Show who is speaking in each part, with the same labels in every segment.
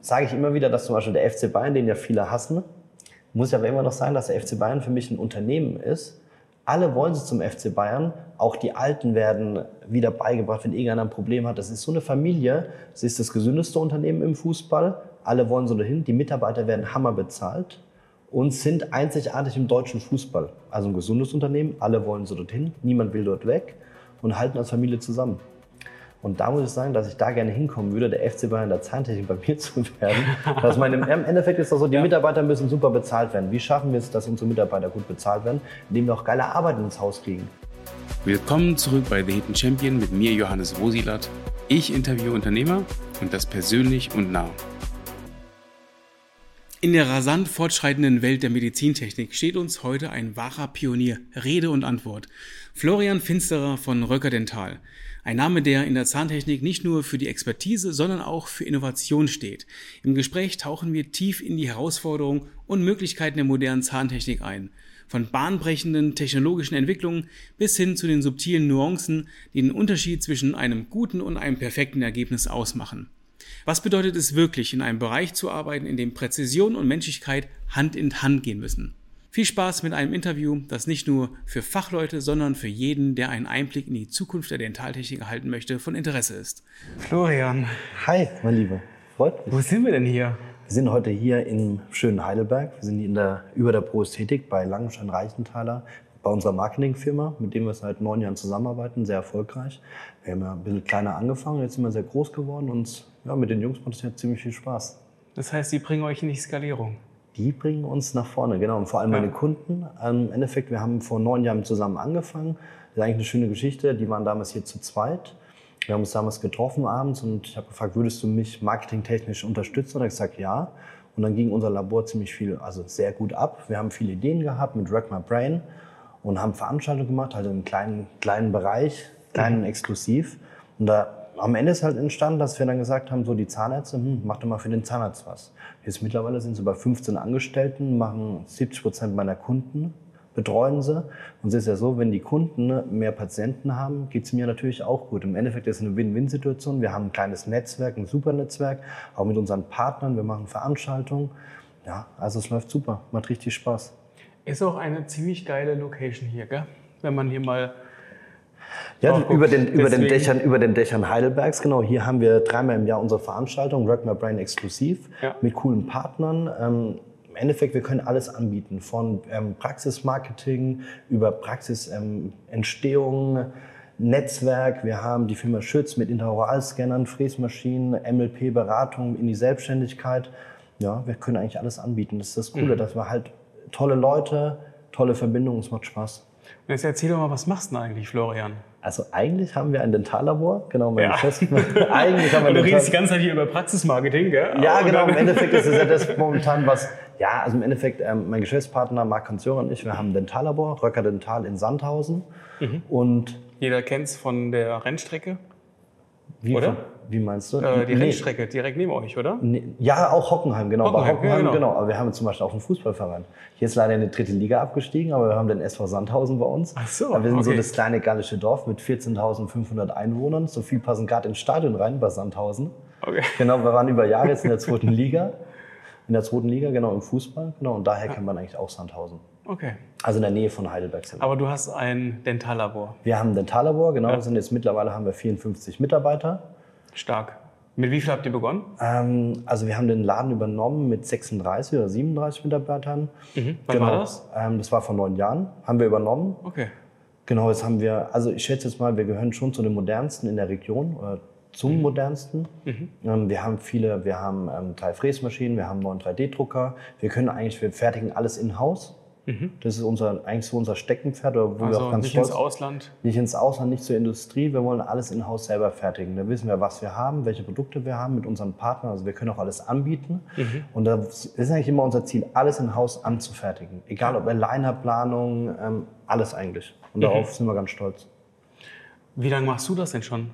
Speaker 1: sage ich immer wieder, dass zum Beispiel der FC Bayern, den ja viele hassen, muss ja aber immer noch sagen, dass der FC Bayern für mich ein Unternehmen ist. Alle wollen sie zum FC Bayern. Auch die Alten werden wieder beigebracht, wenn irgendeiner ein Problem hat. Das ist so eine Familie. Das ist das gesündeste Unternehmen im Fußball. Alle wollen so dahin. Die Mitarbeiter werden hammer bezahlt und sind einzigartig im deutschen Fußball. Also ein gesundes Unternehmen. Alle wollen so dorthin. Niemand will dort weg und halten als Familie zusammen. Und da muss ich sagen, dass ich da gerne hinkommen würde, der FC Bayern der Zahntechnik bei mir zu werden. Dass meine, Im Endeffekt ist das so, die ja. Mitarbeiter müssen super bezahlt werden. Wie schaffen wir es, dass unsere Mitarbeiter gut bezahlt werden? Indem wir auch geile Arbeit ins Haus kriegen.
Speaker 2: Willkommen zurück bei The Hidden Champion mit mir, Johannes Wosilat. Ich interviewe Unternehmer und das persönlich und nah. In der rasant fortschreitenden Welt der Medizintechnik steht uns heute ein wahrer Pionier Rede und Antwort. Florian Finsterer von Röcker Dental. Ein Name, der in der Zahntechnik nicht nur für die Expertise, sondern auch für Innovation steht. Im Gespräch tauchen wir tief in die Herausforderungen und Möglichkeiten der modernen Zahntechnik ein. Von bahnbrechenden technologischen Entwicklungen bis hin zu den subtilen Nuancen, die den Unterschied zwischen einem guten und einem perfekten Ergebnis ausmachen. Was bedeutet es wirklich, in einem Bereich zu arbeiten, in dem Präzision und Menschlichkeit Hand in Hand gehen müssen? Viel Spaß mit einem Interview, das nicht nur für Fachleute, sondern für jeden, der einen Einblick in die Zukunft der Dentaltechnik erhalten möchte, von Interesse ist.
Speaker 1: Florian. Hi, mein Lieber.
Speaker 2: Freut mich. Wo sind wir denn hier?
Speaker 1: Wir sind heute hier im schönen Heidelberg. Wir sind in der, über der Pro-Ästhetik bei Langenstein Reichenthaler, bei unserer Marketingfirma, mit dem wir seit neun Jahren zusammenarbeiten, sehr erfolgreich. Wir haben ja ein bisschen kleiner angefangen, jetzt sind wir sehr groß geworden und ja, mit den Jungs macht es ja ziemlich viel Spaß.
Speaker 2: Das heißt, Sie bringen euch in die Skalierung?
Speaker 1: Die bringen uns nach vorne, genau. Und vor allem ja. meine Kunden. Im Endeffekt, wir haben vor neun Jahren zusammen angefangen. Das ist eigentlich eine schöne Geschichte. Die waren damals hier zu zweit. Wir haben uns damals getroffen abends und ich habe gefragt, würdest du mich marketingtechnisch unterstützen? Und er hat gesagt, ja. Und dann ging unser Labor ziemlich viel, also sehr gut ab. Wir haben viele Ideen gehabt mit Wreck My Brain und haben Veranstaltungen gemacht, halt in einem kleinen, kleinen Bereich, kleinen mhm. exklusiv. Und da am Ende ist halt entstanden, dass wir dann gesagt haben, so die Zahnärzte, hm, mach doch mal für den Zahnarzt was. Jetzt mittlerweile sind sie bei 15 Angestellten, machen 70 Prozent meiner Kunden, betreuen sie. Und es ist ja so, wenn die Kunden mehr Patienten haben, geht es mir natürlich auch gut. Im Endeffekt ist es eine Win-Win-Situation. Wir haben ein kleines Netzwerk, ein super Netzwerk, auch mit unseren Partnern. Wir machen Veranstaltungen. Ja, also es läuft super, macht richtig Spaß.
Speaker 2: Ist auch eine ziemlich geile Location hier, gell? Wenn man hier mal
Speaker 1: ja, oh, über, den, über, den Dächern, über den Dächern Heidelbergs, genau. Hier haben wir dreimal im Jahr unsere Veranstaltung, Work My Brain exklusiv, ja. mit coolen Partnern. Ähm, Im Endeffekt, wir können alles anbieten, von ähm, Praxismarketing über Praxisentstehung, ähm, Netzwerk. Wir haben die Firma Schütz mit Interoralscannern, Fräsmaschinen, MLP-Beratung in die Selbstständigkeit. Ja, wir können eigentlich alles anbieten. Das ist das Coole, mhm. dass wir halt tolle Leute, tolle Verbindungen, es macht Spaß.
Speaker 2: Jetzt erzähl doch mal, was machst du denn eigentlich, Florian?
Speaker 1: Also eigentlich haben wir ein Dentallabor, genau,
Speaker 2: mein ja. Chef. eigentlich haben wir du redest die ganze Zeit hier über Praxismarketing, gell?
Speaker 1: Ja, genau, im Endeffekt ist es ja das momentan, was, ja, also im Endeffekt, ähm, mein Geschäftspartner Marc Kanzörer und ich, wir haben ein Dentallabor, Röcker Dental in Sandhausen.
Speaker 2: Mhm. Und Jeder kennt es von der Rennstrecke.
Speaker 1: Wie, oder? Wie meinst du?
Speaker 2: Äh, die nee. Rennstrecke direkt neben euch, oder?
Speaker 1: Nee. Ja, auch Hockenheim, genau. Hockenheim, Hockenheim ja, genau. genau. Aber wir haben zum Beispiel auch einen Fußballverein. Hier ist leider in die dritte Liga abgestiegen, aber wir haben den SV Sandhausen bei uns.
Speaker 2: Ach so.
Speaker 1: wir sind okay. so das kleine gallische Dorf mit 14.500 Einwohnern. So viel passen gerade ins Stadion rein bei Sandhausen. Okay. Genau, wir waren über Jahre jetzt in der zweiten Liga. In der zweiten Liga, genau, im Fußball. Genau, und daher ja. kennt man eigentlich auch Sandhausen.
Speaker 2: Okay.
Speaker 1: Also in der Nähe von Heidelberg. Sind
Speaker 2: Aber du hast ein Dentallabor.
Speaker 1: Wir haben ein Dentallabor, genau. Ja. Sind jetzt mittlerweile haben wir 54 Mitarbeiter.
Speaker 2: Stark. Mit wie viel habt ihr begonnen?
Speaker 1: Ähm, also wir haben den Laden übernommen mit 36 oder 37 Mitarbeitern.
Speaker 2: Mhm. Wann genau. war das?
Speaker 1: Ähm, das war vor neun Jahren. Haben wir übernommen.
Speaker 2: Okay.
Speaker 1: Genau, jetzt haben wir, also ich schätze jetzt mal, wir gehören schon zu den modernsten in der Region oder zum mhm. modernsten. Mhm. Ähm, wir haben viele, wir haben ähm, drei Fräsmaschinen, wir haben neuen 3D-Drucker. Wir können eigentlich, wir fertigen alles in-house. Mhm. Das ist unser, eigentlich so unser Steckenpferd. Wo
Speaker 2: also wir auch ganz nicht stolz, ins Ausland?
Speaker 1: Nicht ins Ausland, nicht zur Industrie. Wir wollen alles in-house selber fertigen. Da wissen wir, was wir haben, welche Produkte wir haben mit unseren Partnern. Also wir können auch alles anbieten. Mhm. Und das ist eigentlich immer unser Ziel, alles in-house anzufertigen. Egal ob Alignerplanung, ähm, alles eigentlich. Und darauf mhm. sind wir ganz stolz.
Speaker 2: Wie lange machst du das denn schon?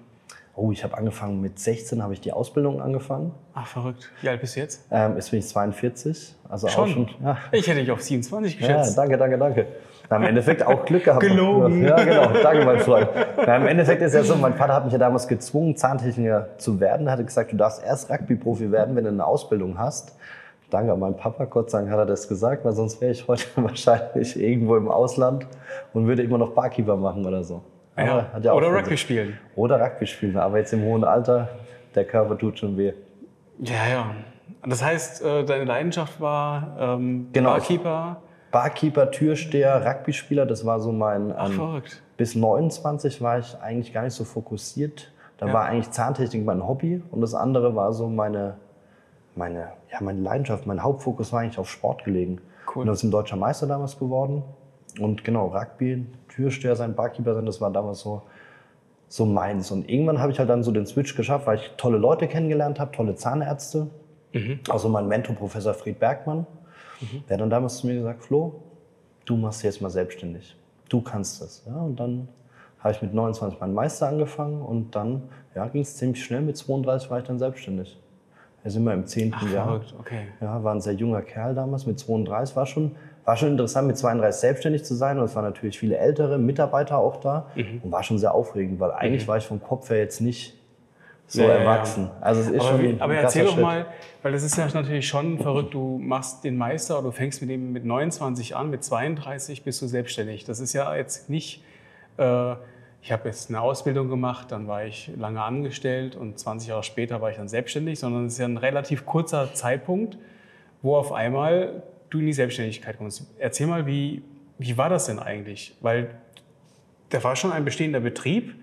Speaker 1: Oh, ich habe angefangen mit 16, habe ich die Ausbildung angefangen.
Speaker 2: Ach, verrückt. Wie alt bist du jetzt?
Speaker 1: Ähm, jetzt bin ich 42. Also
Speaker 2: schon?
Speaker 1: Auch schon
Speaker 2: ja. Ich hätte dich auf 27 geschätzt.
Speaker 1: Ja, danke, danke, danke. Na, Im Endeffekt auch Glück gehabt.
Speaker 2: Gelogen.
Speaker 1: Ja, genau. Danke, mein Freund. Na, Im Endeffekt ist ja so, mein Vater hat mich ja damals gezwungen, Zahntechniker zu werden. Er hatte gesagt, du darfst erst Rugby-Profi werden, wenn du eine Ausbildung hast. Danke an meinen Papa, Gott sei Dank hat er das gesagt, weil sonst wäre ich heute wahrscheinlich irgendwo im Ausland und würde immer noch Barkeeper machen oder so.
Speaker 2: Ja,
Speaker 1: hat ja auch
Speaker 2: oder Rugby
Speaker 1: so-
Speaker 2: spielen.
Speaker 1: Oder Rugby spielen, aber jetzt im hohen Alter, der Körper tut schon weh.
Speaker 2: Ja, ja. Das heißt, äh, deine Leidenschaft war ähm,
Speaker 1: Genau.
Speaker 2: Barkeeper.
Speaker 1: Barkeeper, Türsteher, Rugby-Spieler, das war so mein.
Speaker 2: Ach,
Speaker 1: ähm,
Speaker 2: verrückt.
Speaker 1: bis 29 war ich eigentlich gar nicht so fokussiert. Da
Speaker 2: Ja.
Speaker 1: war eigentlich Zahntechnik mein Hobby und das andere war so meine, meine, ja, meine Leidenschaft. Mein Hauptfokus war eigentlich auf Sport gelegen.
Speaker 2: Cool.
Speaker 1: Und das ist ein deutscher Meister damals geworden. Und genau, Rugby, Türsteher sein, Barkeeper sein, das war damals so, so meins. Und irgendwann habe ich halt dann so den Switch geschafft, weil ich tolle Leute kennengelernt habe, tolle Zahnärzte. Also mein Mentor, Professor Fried Bergmann, der hat dann damals zu mir gesagt, Flo, du machst dich jetzt mal selbstständig. Du kannst das. Ja, und dann habe ich mit 29 meinen Meister angefangen und dann ja, ging es ziemlich schnell. Mit 32 war ich dann selbstständig. Wir sind wir im zehnten
Speaker 2: Ach,
Speaker 1: Jahr.
Speaker 2: verrückt, okay.
Speaker 1: Ja, war ein sehr junger Kerl damals mit 32. War schon, war schon interessant, mit 32 selbstständig zu sein. Und es waren natürlich viele ältere Mitarbeiter auch da.
Speaker 2: Mhm.
Speaker 1: Und war schon sehr aufregend, weil eigentlich war ich vom Kopf her jetzt nicht so
Speaker 2: Ja, ja,
Speaker 1: erwachsen. Also es ist
Speaker 2: Aber,
Speaker 1: schon
Speaker 2: wie,
Speaker 1: ein
Speaker 2: aber erzähl doch mal, weil das ist ja natürlich schon verrückt, du machst den Meister oder du fängst mit dem mit 29 an, mit 32 bist du selbstständig. Das ist ja jetzt nicht, äh, ich habe jetzt eine Ausbildung gemacht, dann war ich lange angestellt und 20 Jahre später war ich dann selbstständig, sondern es ist ja ein relativ kurzer Zeitpunkt, wo auf einmal du in die Selbstständigkeit kommst. Erzähl mal, wie, wie war das denn eigentlich? Weil da war schon ein bestehender Betrieb.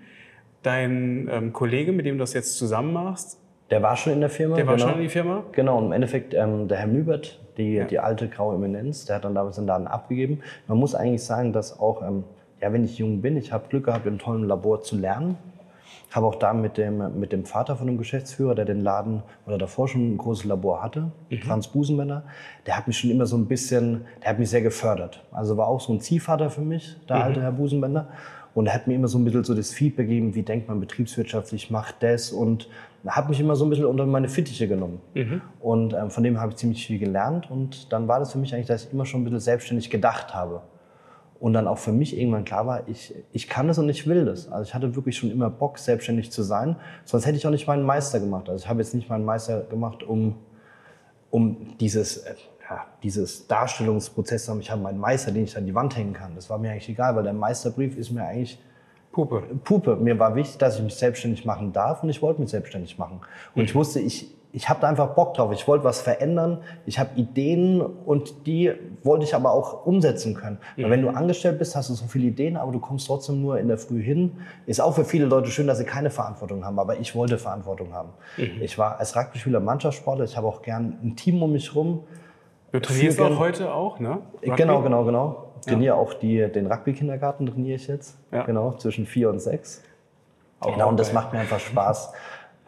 Speaker 2: Dein ähm, Kollege, mit dem du das jetzt zusammen machst,
Speaker 1: Der war schon in der Firma.
Speaker 2: der war
Speaker 1: genau.
Speaker 2: schon in die Firma?
Speaker 1: Genau, und im Endeffekt ähm, der Herr Mübert, die,
Speaker 2: Ja.
Speaker 1: die alte graue Eminenz, der hat dann damals den Laden abgegeben. Man muss eigentlich sagen, dass auch, ähm, ja, wenn ich jung bin, ich habe Glück gehabt, im tollen Labor zu lernen. Habe auch da mit dem, mit dem Vater von dem Geschäftsführer, der den Laden oder davor schon ein großes Labor hatte, Franz Busenbender, der hat mich schon immer so ein bisschen, der hat mich sehr gefördert. Also war auch so ein Ziehvater für mich, der alte Herr Busenbender. Und er hat mir immer so ein bisschen so das Feedback gegeben, wie denkt man betriebswirtschaftlich, macht das und hat mich immer so ein bisschen unter meine Fittiche genommen. Und ähm, von dem habe ich ziemlich viel gelernt und dann war das für mich eigentlich, dass ich immer schon ein bisschen selbstständig gedacht habe. Und dann auch für mich irgendwann klar war, ich, ich kann es und ich will das. Also ich hatte wirklich schon immer Bock, selbstständig zu sein. Sonst hätte ich auch nicht meinen Meister gemacht. Also ich habe jetzt nicht meinen Meister gemacht, um, um dieses, äh, ja, dieses Darstellungsprozess zu haben. Ich habe meinen Meister, den ich an die Wand hängen kann. Das war mir eigentlich egal, weil der Meisterbrief ist mir eigentlich
Speaker 2: Puppe.
Speaker 1: Puppe. Mir war wichtig, dass ich mich selbstständig machen darf und ich wollte mich selbstständig machen. Und ich wusste, ich, ich habe da einfach Bock drauf. Ich wollte was verändern. Ich habe Ideen und die wollte ich aber auch umsetzen können. Weil wenn du angestellt bist, hast du so viele Ideen, aber du kommst trotzdem nur in der Früh hin. Ist auch für viele Leute schön, dass sie keine Verantwortung haben, aber ich wollte Verantwortung haben. Ich war als Rugby-Spieler Mannschaftssportler. Ich habe auch gern ein Team um mich rum.
Speaker 2: Du trainierst auch heute auch, ne? Rugby?
Speaker 1: Genau, genau, genau. Trainiere auch die, den Rugby-Kindergarten trainiere ich jetzt.
Speaker 2: Ja.
Speaker 1: Genau, zwischen vier und sechs.
Speaker 2: Auch
Speaker 1: genau, und das
Speaker 2: geil.
Speaker 1: macht mir einfach Spaß.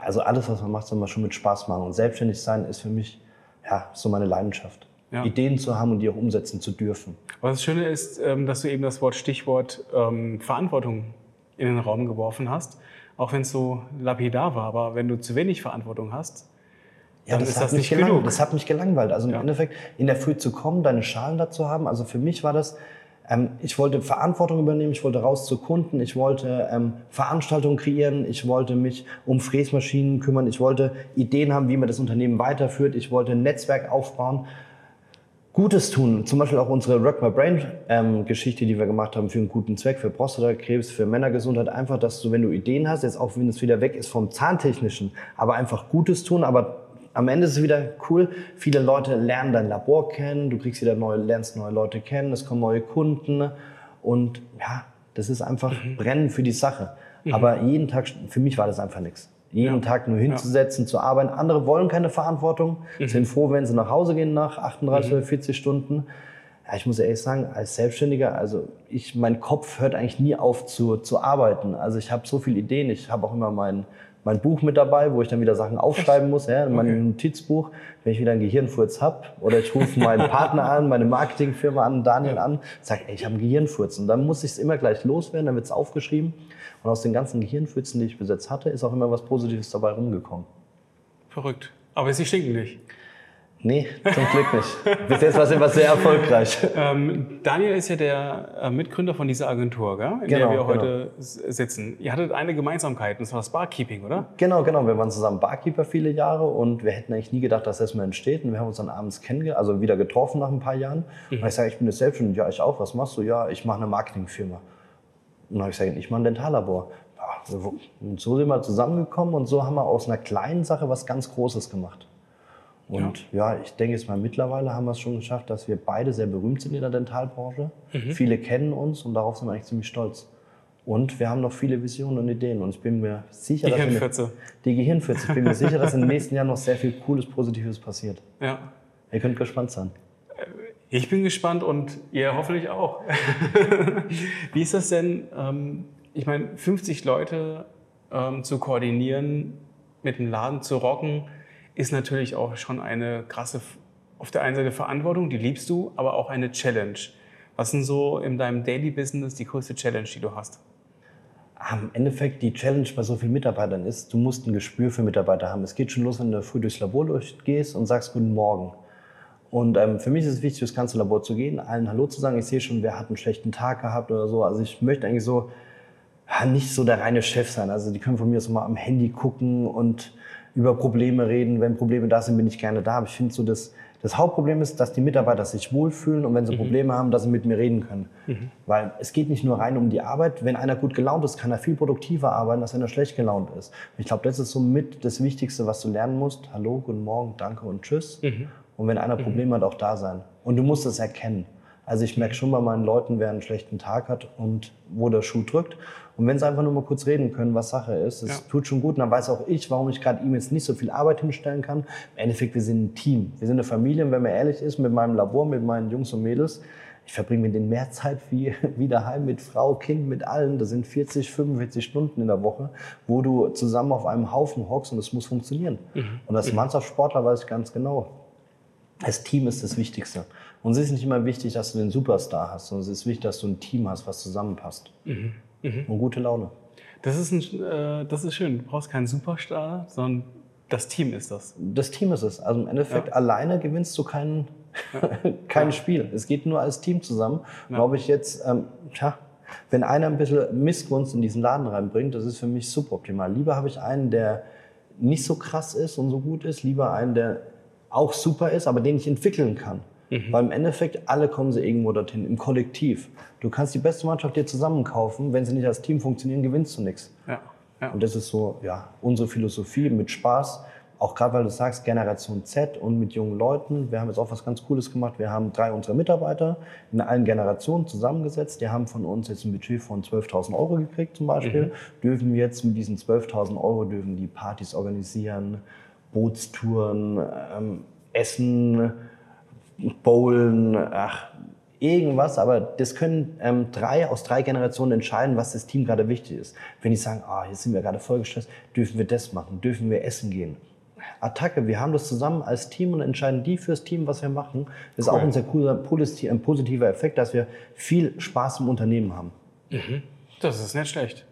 Speaker 1: Also alles, was man macht, soll man schon mit Spaß machen. Und selbstständig sein ist für mich ja, so meine Leidenschaft.
Speaker 2: Ja.
Speaker 1: Ideen zu haben und die auch umsetzen zu dürfen.
Speaker 2: Aber das Schöne ist, ähm, dass du eben das Wort Stichwort ähm, Verantwortung in den Raum geworfen hast. Auch wenn es so lapidar war, aber wenn du zu wenig Verantwortung hast,
Speaker 1: Ja, das,
Speaker 2: ist
Speaker 1: hat
Speaker 2: das
Speaker 1: mich
Speaker 2: genug.
Speaker 1: das hat mich gelangweilt. Also im
Speaker 2: Ja.
Speaker 1: Endeffekt in der Früh zu kommen, deine Schalen dazu haben. Also für mich war das, ähm, ich wollte Verantwortung übernehmen, ich wollte raus zu Kunden, ich wollte ähm, Veranstaltungen kreieren, ich wollte mich um Fräsmaschinen kümmern, ich wollte Ideen haben, wie man das Unternehmen weiterführt, ich wollte ein Netzwerk aufbauen. Gutes tun, zum Beispiel auch unsere Rock My Brain ähm, Geschichte, die wir gemacht haben für einen guten Zweck, für Prostatakrebs, für Männergesundheit, einfach, dass du, wenn du Ideen hast, jetzt auch wenn es wieder weg ist vom Zahntechnischen, aber einfach Gutes tun, aber am Ende ist es wieder cool, viele Leute lernen dein Labor kennen, du kriegst wieder neue, lernst neue Leute kennen, es kommen neue Kunden und ja, das ist einfach Brennen für die Sache. Aber jeden Tag, für mich war das einfach nichts. Jeden
Speaker 2: Ja.
Speaker 1: Tag nur hinzusetzen, zu arbeiten. Andere wollen keine Verantwortung, sind froh, wenn sie nach Hause gehen nach 38 oder 40 Stunden. Ja, ich muss ehrlich sagen, als Selbstständiger, also ich, mein Kopf hört eigentlich nie auf zu, zu arbeiten. Also ich habe so viele Ideen. Ich habe auch immer mein, mein Buch mit dabei, wo ich dann wieder Sachen aufschreiben muss, ja, mein
Speaker 2: Okay.
Speaker 1: Notizbuch. Wenn ich wieder einen Gehirnfurz hab oder ich rufe meinen Partner an, meine Marketingfirma an, Daniel an, sag, ey, ich habe einen Gehirnfurz. Und dann muss ich es immer gleich loswerden, dann wird es aufgeschrieben. Und aus den ganzen Gehirnfurzen, die ich bis jetzt hatte, ist auch immer was Positives dabei rumgekommen.
Speaker 2: verrückt. Aber sie stinken nicht.
Speaker 1: Nee, zum Glück nicht. Bis jetzt war es immer sehr erfolgreich.
Speaker 2: Ähm, Daniel ist ja der äh, Mitgründer von dieser Agentur, gell? in
Speaker 1: Genau,
Speaker 2: der wir
Speaker 1: genau.
Speaker 2: heute s- sitzen. Ihr hattet eine Gemeinsamkeit, und das war das Barkeeping, oder?
Speaker 1: Genau, genau. Wir waren zusammen Barkeeper viele Jahre und wir hätten eigentlich nie gedacht, dass das mal entsteht. Und wir haben uns dann abends kennengelernt, also wieder getroffen nach ein paar Jahren. Und ich sage, ich bin jetzt selbstständig. Ja, ich auch. Was machst du? Ja, ich mache eine Marketingfirma. Und dann habe ich gesagt, ich mache ein Dentallabor. Ja, und so sind wir zusammengekommen und so haben wir aus einer kleinen Sache was ganz Großes gemacht. Und ja, ich denke jetzt mal, mittlerweile haben wir es schon geschafft, dass wir beide sehr berühmt sind in der Dentalbranche. Viele kennen uns und darauf sind wir eigentlich ziemlich stolz. Und wir haben noch viele Visionen und Ideen. Und ich bin mir sicher,
Speaker 2: Die
Speaker 1: dass wir-
Speaker 2: Hirnfürze.
Speaker 1: die Gehirnfürze. Ich bin mir sicher, dass in den nächsten Jahren noch sehr viel Cooles, Positives passiert.
Speaker 2: Ja.
Speaker 1: Ihr könnt gespannt sein.
Speaker 2: Ich bin gespannt und ihr hoffentlich auch. Wie ist das denn? Ähm, ich meine, 50 Leute ähm, zu koordinieren, mit dem Laden zu rocken, ist natürlich auch schon eine krasse, auf der einen Seite Verantwortung, die liebst du, aber auch eine Challenge. Was sind so in deinem Daily Business die größte Challenge, die du hast?
Speaker 1: Am Endeffekt die Challenge bei so vielen Mitarbeitern ist, du musst ein Gespür für Mitarbeiter haben. Es geht schon los, wenn du früh durchs Labor durchgehst und sagst Guten Morgen. Und ähm, für mich ist es wichtig, durchs ganze Labor zu gehen, allen Hallo zu sagen. Ich sehe schon, wer hat einen schlechten Tag gehabt oder so. Also ich möchte eigentlich so ja, nicht so der reine Chef sein. Also die können von mir so mal am Handy gucken und über Probleme reden. Wenn Probleme da sind, bin ich gerne da. Aber ich finde so, das, das Hauptproblem ist, dass die Mitarbeiter sich wohlfühlen und wenn sie Probleme haben, dass sie mit mir reden können. Weil es geht nicht nur rein um die Arbeit. Wenn einer gut gelaunt ist, kann er viel produktiver arbeiten, als wenn er schlecht gelaunt ist. Ich glaube, das ist so mit das Wichtigste, was du lernen musst. Hallo, guten Morgen, danke und tschüss. Und wenn einer Probleme hat, auch da sein. Und du musst es erkennen. Also ich merke schon bei meinen Leuten, wer einen schlechten Tag hat und wo der Schuh drückt. Und wenn sie einfach nur mal kurz reden können, was Sache ist, das
Speaker 2: Ja.
Speaker 1: tut schon gut. Und dann weiß auch ich, warum ich gerade ihm jetzt nicht so viel Arbeit hinstellen kann. Im Endeffekt, wir sind ein Team. Wir sind eine Familie. Und wenn man ehrlich ist, mit meinem Labor, mit meinen Jungs und Mädels, ich verbringe mit denen mehr Zeit wie, wie daheim mit Frau, Kind, mit allen. Das sind 40, 45 Stunden in der Woche, wo du zusammen auf einem Haufen hockst und es muss funktionieren. Und als Mannschaftssportler weiß ich ganz genau, das Team ist das Wichtigste. Und es ist nicht immer wichtig, dass du den Superstar hast, sondern es ist wichtig, dass du ein Team hast, was zusammenpasst. Und gute Laune.
Speaker 2: Das ist, ein, äh, das ist schön. Du brauchst keinen Superstar, sondern das Team ist das.
Speaker 1: Das Team ist es. Also im Endeffekt alleine gewinnst du kein, kein Spiel. Es geht nur als Team zusammen. Und ob ich jetzt, ähm, tja, wenn einer ein bisschen Missgunst in diesen Laden reinbringt, das ist für mich suboptimal. Lieber habe ich einen, der nicht so krass ist und so gut ist, lieber einen, der auch super ist, aber den ich entwickeln kann. Weil im Endeffekt, alle kommen sie irgendwo dorthin, im Kollektiv. Du kannst die beste Mannschaft dir zusammen kaufen, wenn sie nicht als Team funktionieren, gewinnst du nichts.
Speaker 2: Ja. ja.
Speaker 1: Und das ist so ja, unsere Philosophie mit Spaß. Auch gerade weil du sagst, Generation Z und mit jungen Leuten. Wir haben jetzt auch was ganz Cooles gemacht. Wir haben drei unserer Mitarbeiter in allen Generationen zusammengesetzt. Die haben von uns jetzt ein Budget von 12.000 Euro gekriegt zum Beispiel. Dürfen jetzt mit diesen 12.000 Euro dürfen die Partys organisieren, Bootstouren, ähm, Essen, Bowlen, ach, irgendwas, aber das können ähm, drei aus drei Generationen entscheiden, was das Team gerade wichtig ist. Wenn die sagen, ah, jetzt sind wir gerade voll gestresst, dürfen wir das machen, dürfen wir essen gehen. Attacke, wir haben das zusammen als Team und entscheiden die fürs Team, was wir machen. Das ist
Speaker 2: Cool.
Speaker 1: auch ein sehr cooler, positiver Effekt, dass wir viel Spaß im Unternehmen haben.
Speaker 2: Das ist nicht schlecht.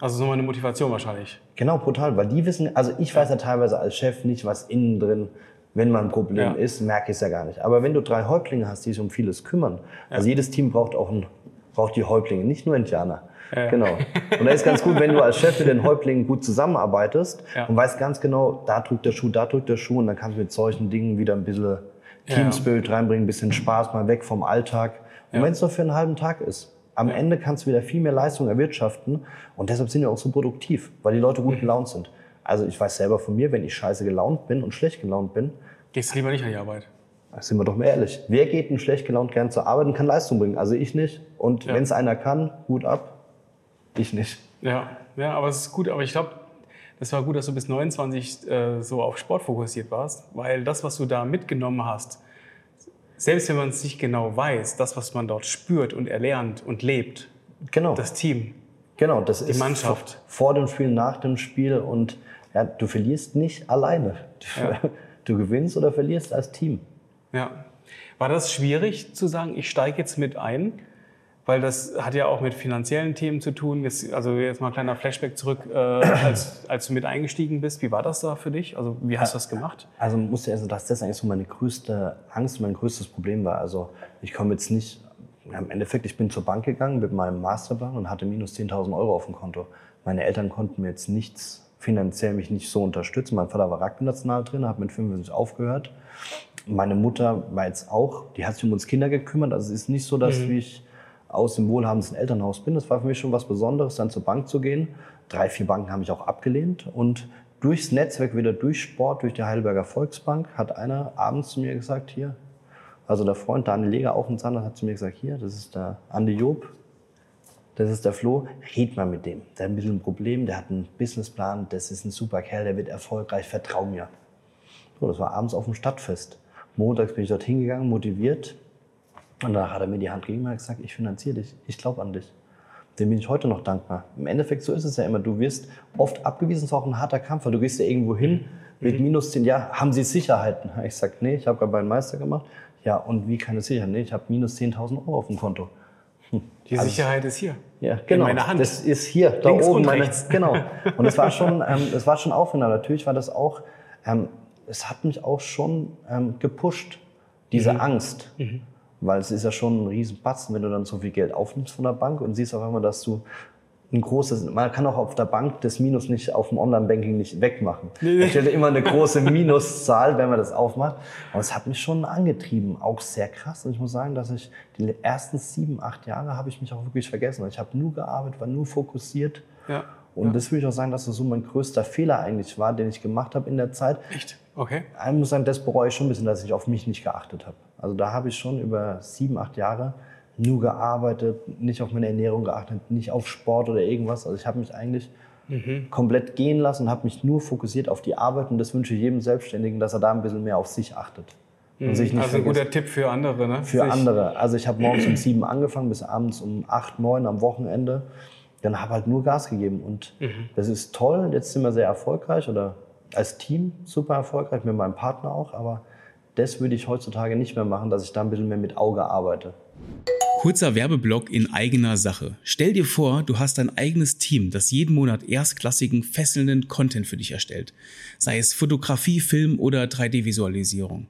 Speaker 2: Also so eine Motivation wahrscheinlich.
Speaker 1: Genau, brutal, weil die wissen, also ich weiß ja teilweise als Chef nicht, was innen drin, wenn mal ein Problem
Speaker 2: Ja.
Speaker 1: ist, merke ich es ja gar nicht. Aber wenn du drei Häuptlinge hast, die sich um vieles kümmern, also jedes Team braucht auch ein, braucht die Häuptlinge, nicht nur Indianer.
Speaker 2: Ja.
Speaker 1: Genau. Und da ist ganz gut, wenn du als Chef mit den Häuptlingen gut zusammenarbeitest
Speaker 2: Ja.
Speaker 1: und weißt ganz genau, da drückt der Schuh, da drückt der Schuh und dann kannst du mit solchen Dingen wieder ein bisschen
Speaker 2: Ja.
Speaker 1: Teamspirit reinbringen, ein bisschen Spaß, mal weg vom Alltag. Und
Speaker 2: Ja.
Speaker 1: wenn es nur für einen halben Tag ist, am Ende kannst du wieder viel mehr Leistung erwirtschaften und deshalb sind wir auch so produktiv, weil die Leute gut gelaunt sind. Also ich weiß selber von mir, wenn ich scheiße gelaunt bin und schlecht gelaunt bin,
Speaker 2: Gehst du lieber nicht an die Arbeit?
Speaker 1: sind wir doch mal ehrlich. Wer geht denn schlecht gelaunt gern zur Arbeit und kann Leistung bringen? Also ich nicht. Und
Speaker 2: Ja.
Speaker 1: wenn es einer kann, gut ab. Ich nicht.
Speaker 2: Ja, ja, aber es ist gut. Aber ich glaube, das war gut, dass du bis 29 äh, so auf Sport fokussiert warst, weil das, was du da mitgenommen hast, selbst wenn man es nicht genau weiß, das, was man dort spürt und erlernt und lebt,
Speaker 1: Genau.
Speaker 2: das Team.
Speaker 1: Genau, das ist
Speaker 2: Mannschaft.
Speaker 1: vor vor dem Spiel, nach dem Spiel und ja, du verlierst nicht alleine. Du,
Speaker 2: Ja.
Speaker 1: du gewinnst oder verlierst als Team.
Speaker 2: Ja. War das schwierig zu sagen, ich steige jetzt mit ein? weil das hat ja auch mit finanziellen Themen zu tun. Jetzt, also jetzt mal ein kleiner Flashback zurück, äh, als, als du mit eingestiegen bist. Wie war das da für dich? Also wie hast du das gemacht?
Speaker 1: Also musste erst, dass das eigentlich so meine größte Angst, mein größtes Problem war. Also ich komme jetzt nicht, im Endeffekt, ich bin zur Bank gegangen mit meinem Masterplan und hatte minus 10.000 Euro auf dem Konto. Meine Eltern konnten mir jetzt nichts finanziell mich nicht so unterstützen. Mein Vater war Rugby-Nationaltrainer, hat mit 55 aufgehört. Meine Mutter war jetzt auch, die hat sich um uns Kinder gekümmert. Also es ist nicht so, dass mhm. ich aus dem wohlhabendsten Elternhaus bin. Das war für mich schon was Besonderes, dann zur Bank zu gehen. Drei, vier Banken habe ich auch abgelehnt. Und durchs Netzwerk, wieder durch Sport, durch die Heidelberger Volksbank, hat einer abends zu mir gesagt, hier, also der Freund Daniel Leger, auch ein Zander, hat zu mir gesagt, hier, das ist der Andi Job, das ist der Flo, red mal mit dem. Der hat ein bisschen ein Problem, der hat einen Businessplan, das ist ein super Kerl, der wird erfolgreich, vertrau mir. So, das war abends auf dem Stadtfest. Montags bin ich dort hingegangen, motiviert, und danach hat er mir die Hand gegeben und gesagt, ich finanziere dich, ich glaube an dich. Dem bin ich heute noch dankbar. Im Endeffekt, so ist es ja immer. Du wirst oft abgewiesen, es ist auch ein harter Kampf, weil du gehst ja irgendwo hin mit mhm. minus 10, ja, haben Sie Sicherheiten? Ich sage, nee, ich habe gerade meinen Meister gemacht. Ja, und wie keine Sicherheit? Nee, ich habe minus 10.000 Euro auf dem Konto.
Speaker 2: Hm. Die also, Sicherheit ist hier.
Speaker 1: Ja, genau. In meiner Hand. Das ist hier, da Links oben. Meine, genau. Und es war schon, ähm, es war schon aufwendig. Natürlich war das auch, ähm, es hat mich auch schon ähm, gepusht, diese mhm. Angst. Mhm. Weil es ist ja schon ein Riesenbatzen, wenn du dann so viel Geld aufnimmst von der Bank und siehst auf einmal, dass du ein großes, man kann auch auf der Bank das Minus nicht auf dem Online-Banking nicht wegmachen. Nee, nee. Ich hätte immer eine große Minuszahl, wenn man das aufmacht. Aber es hat mich schon angetrieben, auch sehr krass. Und ich muss sagen, dass ich die ersten sieben, acht Jahre habe ich mich auch wirklich vergessen. Ich habe nur gearbeitet, war nur fokussiert. Ja. Und ja. das würde ich auch sagen, dass das so mein größter Fehler eigentlich war, den ich gemacht habe in der Zeit.
Speaker 2: Echt? Okay.
Speaker 1: Ich muss sagen, das bereue ich schon ein bisschen, dass ich auf mich nicht geachtet habe. Also da habe ich schon über sieben, acht Jahre nur gearbeitet, nicht auf meine Ernährung geachtet, nicht auf Sport oder irgendwas. Also ich habe mich eigentlich mhm. komplett gehen lassen, habe mich nur fokussiert auf die Arbeit und das wünsche ich jedem Selbstständigen, dass er da ein bisschen mehr auf sich achtet.
Speaker 2: Mhm. also ein guter Tipp für andere, ne?
Speaker 1: Für sich andere. Also ich habe morgens um sieben angefangen bis abends um acht, neun am Wochenende. Dann habe halt nur Gas gegeben und mhm. das ist toll. Jetzt sind wir sehr erfolgreich oder als Team super erfolgreich, mit meinem Partner auch, aber das würde ich heutzutage nicht mehr machen, dass ich da ein bisschen mehr mit Auge arbeite.
Speaker 2: Kurzer Werbeblock in eigener Sache. Stell dir vor, du hast ein eigenes Team, das jeden Monat erstklassigen, fesselnden Content für dich erstellt. Sei es Fotografie, Film oder 3D-Visualisierung.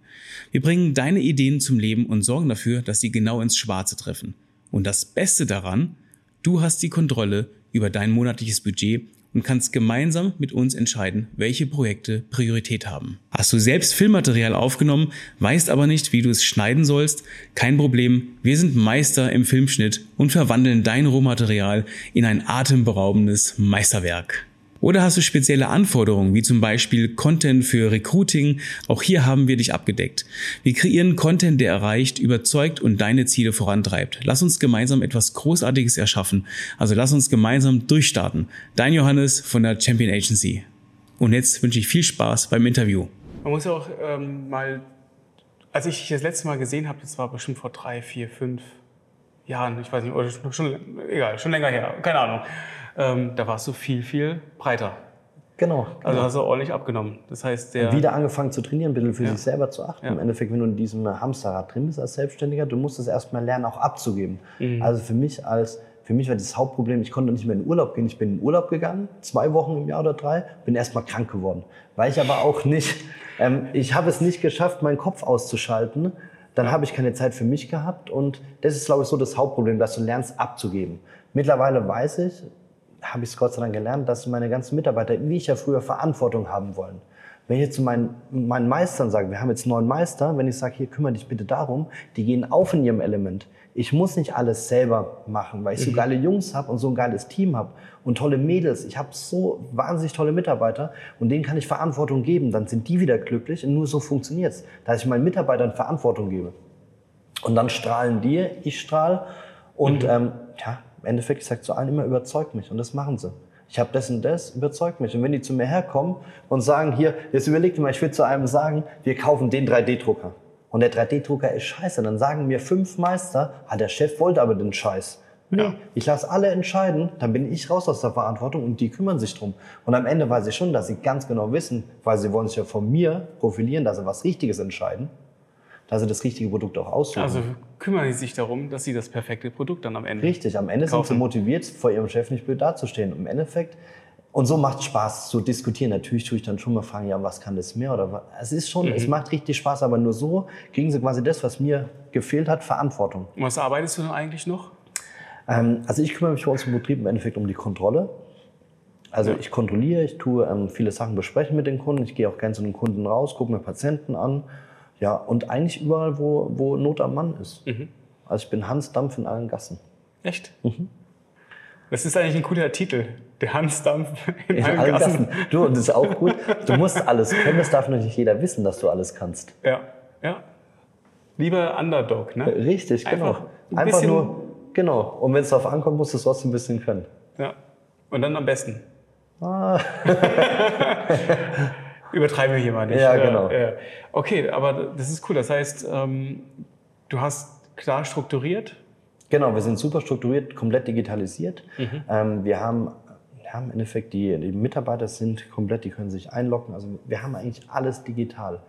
Speaker 2: Wir bringen deine Ideen zum Leben und sorgen dafür, dass sie genau ins Schwarze treffen. Und das Beste daran, du hast die Kontrolle über dein monatliches Budget und kannst gemeinsam mit uns entscheiden, welche Projekte Priorität haben. Hast du selbst Filmmaterial aufgenommen, weißt aber nicht, wie du es schneiden sollst? Kein Problem, wir sind Meister im Filmschnitt und verwandeln dein Rohmaterial in ein atemberaubendes Meisterwerk. Oder hast du spezielle Anforderungen, wie zum Beispiel Content für Recruiting? Auch hier haben wir dich abgedeckt. Wir kreieren Content, der erreicht, überzeugt und deine Ziele vorantreibt. Lass uns gemeinsam etwas Großartiges erschaffen. Also lass uns gemeinsam durchstarten. Dein Johannes von der Champion Agency. Und jetzt wünsche ich viel Spaß beim Interview. Man muss ja auch ähm, mal, als ich dich das letzte Mal gesehen habe, das war bestimmt vor drei, vier, fünf Jahren, ich weiß nicht, oder schon, egal, schon länger her, keine Ahnung ähm, da warst du viel, viel breiter.
Speaker 1: Genau.
Speaker 2: Also genau. hast du ordentlich abgenommen. Das heißt, der
Speaker 1: wieder angefangen zu trainieren, ein bisschen für ja. sich selber zu achten. Ja. Im Endeffekt, wenn du in diesem Hamsterrad drin bist als Selbstständiger, du musst es erstmal lernen, auch abzugeben. Mhm. Also für mich als für mich war das Hauptproblem, ich konnte nicht mehr in Urlaub gehen. Ich bin in Urlaub gegangen, zwei Wochen im Jahr oder drei, bin erstmal krank geworden. Weil ich aber auch nicht, ähm, ich habe es nicht geschafft, meinen Kopf auszuschalten. Dann habe ich keine Zeit für mich gehabt und das ist, glaube ich, so das Hauptproblem, dass du lernst abzugeben. Mittlerweile weiß ich, habe ich es Gott sei Dank gelernt, dass meine ganzen Mitarbeiter, wie ich ja früher, Verantwortung haben wollen. Wenn ich jetzt zu meinen, meinen Meistern sage, wir haben jetzt neun Meister, wenn ich sage, hier kümmere dich bitte darum, die gehen auf in ihrem Element. Ich muss nicht alles selber machen, weil ich so mhm. geile Jungs habe und so ein geiles Team habe und tolle Mädels. Ich habe so wahnsinnig tolle Mitarbeiter und denen kann ich Verantwortung geben. Dann sind die wieder glücklich und nur so funktioniert's, dass ich meinen Mitarbeitern Verantwortung gebe. Und dann strahlen die, ich strahle und mhm. ähm, ja, im Endeffekt, ich sage zu allen immer, überzeugt mich. Und das machen sie. Ich habe das und das, überzeugt mich. Und wenn die zu mir herkommen und sagen, hier, jetzt überleg dir mal, ich will zu einem sagen, wir kaufen den 3D-Drucker. Und der 3D-Drucker ist scheiße. Dann sagen mir fünf Meister, ah, der Chef wollte aber den Scheiß. Nee, ja. ich lasse alle entscheiden, dann bin ich raus aus der Verantwortung und die kümmern sich drum. Und am Ende weiß ich schon, dass sie ganz genau wissen, weil sie wollen sich ja von mir profilieren, dass sie was Richtiges entscheiden, sie das richtige Produkt auch aussuchen.
Speaker 2: Also kümmern sie sich darum, dass sie das perfekte Produkt dann am Ende
Speaker 1: Richtig, am Ende
Speaker 2: kaufen.
Speaker 1: sind sie motiviert, vor ihrem Chef nicht blöd dazustehen. Im Endeffekt, und so macht es Spaß zu diskutieren. Natürlich tue ich dann schon mal fragen, ja, was kann das mehr? Oder was? Es ist schon, es macht richtig Spaß, aber nur so kriegen sie quasi das, was mir gefehlt hat, Verantwortung.
Speaker 2: Und was arbeitest du denn eigentlich noch?
Speaker 1: Ähm, also ich kümmere mich bei uns im Betrieb im Endeffekt um die Kontrolle. Also ich kontrolliere, ich tue ähm, viele Sachen besprechen mit den Kunden. Ich gehe auch gerne zu den Kunden raus, gucke mir Patienten an. Ja, und eigentlich überall, wo, wo Not am Mann ist. Also ich bin Hans Dampf in allen Gassen.
Speaker 2: Echt? Das ist eigentlich ein cooler Titel. Der Hansdampf in,
Speaker 1: In
Speaker 2: allen
Speaker 1: allen
Speaker 2: Gassen.
Speaker 1: Gassen. Du, und das ist auch gut. Du musst alles können, das darf natürlich jeder wissen, dass du alles kannst.
Speaker 2: Ja, ja. Lieber Underdog, ne?
Speaker 1: Richtig, genau.
Speaker 2: Einfach ein
Speaker 1: Einfach nur, genau. Und wenn es darauf ankommt, musst du es trotzdem ein bisschen können.
Speaker 2: Ja. Und dann am besten.
Speaker 1: Ah.
Speaker 2: Übertreiben wir hier mal nicht.
Speaker 1: Ja, genau.
Speaker 2: ja. Okay, aber das ist cool. Das heißt, ähm, du hast klar strukturiert.
Speaker 1: Genau, wir sind super strukturiert, komplett digitalisiert.
Speaker 2: Mhm.
Speaker 1: Ähm, wir haben ja, im Endeffekt, die, die Mitarbeiter sind komplett, die können sich einloggen. Also wir haben eigentlich alles digital.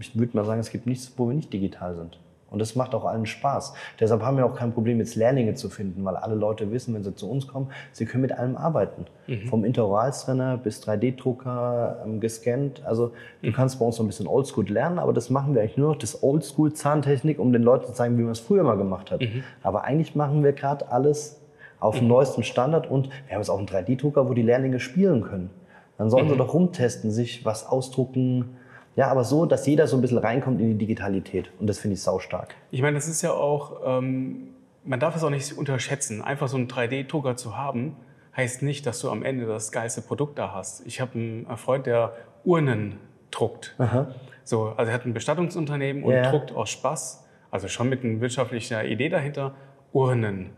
Speaker 1: Ich würde mal sagen, es gibt nichts, wo wir nicht digital sind. Und das macht auch allen Spaß. Deshalb haben wir auch kein Problem, jetzt Lehrlinge zu finden, weil alle Leute wissen, wenn sie zu uns kommen, sie können mit allem arbeiten. Vom Interoralscanner bis 3D-Drucker ähm, gescannt. Also du kannst bei uns noch ein bisschen Oldschool lernen, aber das machen wir eigentlich nur noch, das Oldschool-Zahntechnik, um den Leuten zu zeigen, wie man es früher mal gemacht hat. Aber eigentlich machen wir gerade alles auf dem neuesten Standard und wir haben jetzt auch einen 3D-Drucker, wo die Lehrlinge spielen können. Dann sollen sie doch rumtesten, sich was ausdrucken. Ja, aber so, dass jeder so ein bisschen reinkommt in die Digitalität. Und das finde ich saustark.
Speaker 2: Ich meine, das ist ja auch, ähm, man darf es auch nicht unterschätzen. Einfach so einen 3D-Drucker zu haben, heißt nicht, dass du am Ende das geilste Produkt da hast. Ich habe einen Freund, der Urnen druckt. So, also er hat ein Bestattungsunternehmen und
Speaker 1: Ja.
Speaker 2: druckt aus Spaß, also schon mit einer wirtschaftlichen Idee dahinter, Urnen.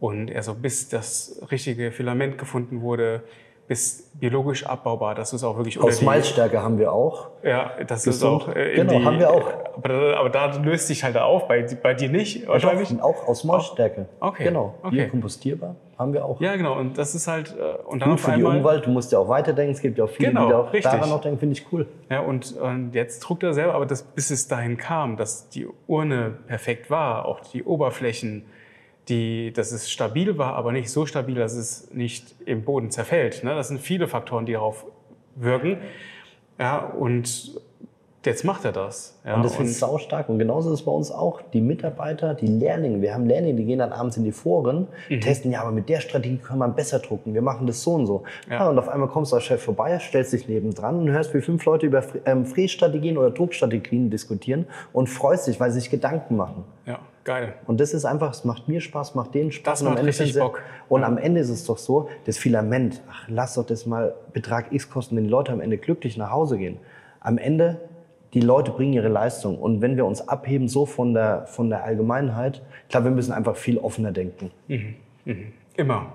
Speaker 2: Und er so, bis das richtige Filament gefunden wurde, bis biologisch abbaubar, du es auch wirklich
Speaker 1: Aus
Speaker 2: die-
Speaker 1: Malzstärke haben wir auch.
Speaker 2: ja, das ist
Speaker 1: Gesund.
Speaker 2: auch. äh,
Speaker 1: Genau,
Speaker 2: die,
Speaker 1: haben wir auch.
Speaker 2: Aber, da- aber da löst sich halt auf, bei, bei dir nicht wahrscheinlich.
Speaker 1: Doch, auch aus Malzstärke.
Speaker 2: Okay,
Speaker 1: Genau.
Speaker 2: okay.
Speaker 1: Biokompostierbar haben wir auch.
Speaker 2: Ja, genau. Und das ist halt. äh, Und dann
Speaker 1: Gut für die
Speaker 2: einmal.
Speaker 1: Umwelt. Du musst ja auch weiterdenken. Es gibt ja auch viele,
Speaker 2: Genau,
Speaker 1: die da auch
Speaker 2: richtig.
Speaker 1: daran noch denken. Finde ich cool.
Speaker 2: Ja, und, und jetzt druckt er selber, aber das, bis es dahin kam, dass die Urne perfekt war, auch die Oberflächen, die, dass es stabil war, aber nicht so stabil, dass es nicht im Boden zerfällt. Ne? Das sind viele Faktoren, die darauf wirken. Ja, und jetzt macht er das. Ja,
Speaker 1: Und das finde ich sau stark. Und genauso ist es bei uns auch. Die Mitarbeiter, die Lehrlinge, wir haben Lehrlinge, die gehen dann abends in die Foren,
Speaker 2: Mhm.
Speaker 1: testen, ja, aber mit der Strategie kann man besser drucken. Wir machen das so und so. Ja. und auf einmal kommst du als Chef vorbei, stellst dich nebendran und hörst, wie fünf Leute über ähm, Frässtrategien oder Druckstrategien diskutieren und freust dich, weil sie sich Gedanken machen.
Speaker 2: ja, geil.
Speaker 1: Und das ist einfach, es macht mir Spaß, macht denen Spaß.
Speaker 2: Das
Speaker 1: und am
Speaker 2: macht
Speaker 1: Ende
Speaker 2: richtig Bock.
Speaker 1: Und
Speaker 2: Ja.
Speaker 1: am Ende ist es doch so, das Filament, ach, lass doch das mal Betrag X kosten, wenn die Leute am Ende glücklich nach Hause gehen. Am Ende, die Leute bringen ihre Leistung. Und wenn wir uns abheben so von der, von der Allgemeinheit, ich glaube, wir müssen einfach viel offener denken.
Speaker 2: Immer.